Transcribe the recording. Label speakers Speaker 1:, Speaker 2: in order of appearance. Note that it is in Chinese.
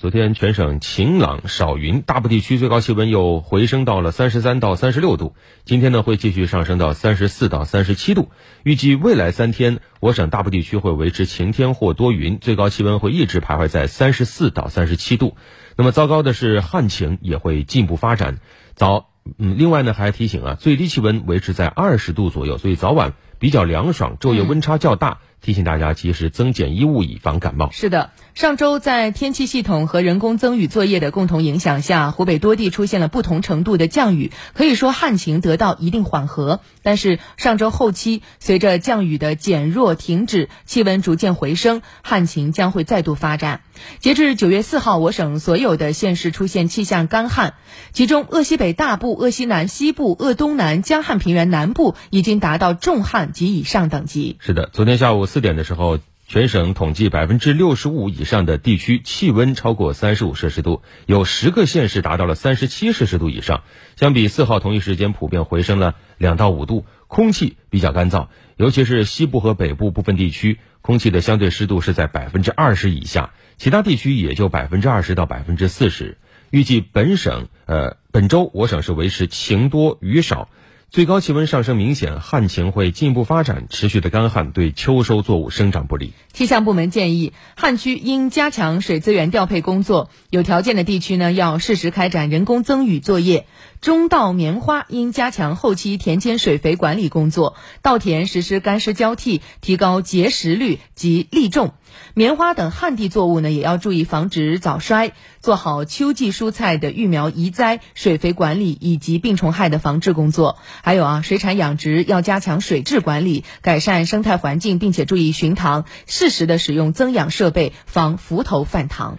Speaker 1: 昨天全省晴朗少云，大部地区最高气温又回升到了三十三到三十六度。今天呢会继续上升到三十四到三十七度。预计未来三天，我省大部地区会维持晴天或多云，最高气温会一直徘徊在三十四到三十七度。那么糟糕的是，旱情也会进一步发展。早，嗯，另外呢还提醒啊，最低气温维持在二十度左右，所以早晚比较凉爽，昼夜温差较大。提醒大家及时增减衣物，以防感冒。
Speaker 2: 是的，上周在天气系统和人工增雨作业的共同影响下，湖北多地出现了不同程度的降雨，可以说旱情得到一定缓和。但是上周后期，随着降雨的减弱停止，气温逐渐回升，旱情将会再度发展。截至九月四号，我省所有的县市出现气象干旱，其中鄂西北大部、鄂西南西部、鄂东南、江汉平原南部已经达到重旱及以上等级。
Speaker 1: 是的，昨天下午。四点的时候，全省统计百分之六十五以上的地区气温超过三十五摄氏度，有十个县市达到了三十七摄氏度以上。相比四号同一时间，普遍回升了两到五度。空气比较干燥，尤其是西部和北部部分地区，空气的相对湿度是在百分之二十以下，其他地区也就百分之二十到百分之四十。预计本省呃本周我省是维持晴多雨少。最高气温上升明显，旱情会进一步发展，持续的干旱对秋收作物生长不利。
Speaker 2: 气象部门建议，旱区应加强水资源调配工作，有条件的地区呢要适时开展人工增雨作业。中稻棉花应加强后期田间水肥管理工作，稻田实施干湿交替，提高结实率及粒重。棉花等旱地作物呢，也要注意防止早衰，做好秋季蔬菜的育苗移栽、水肥管理以及病虫害的防治工作。还有啊，水产养殖要加强水质管理，改善生态环境，并且注意巡塘，适时的使用增氧设备，防浮头泛塘。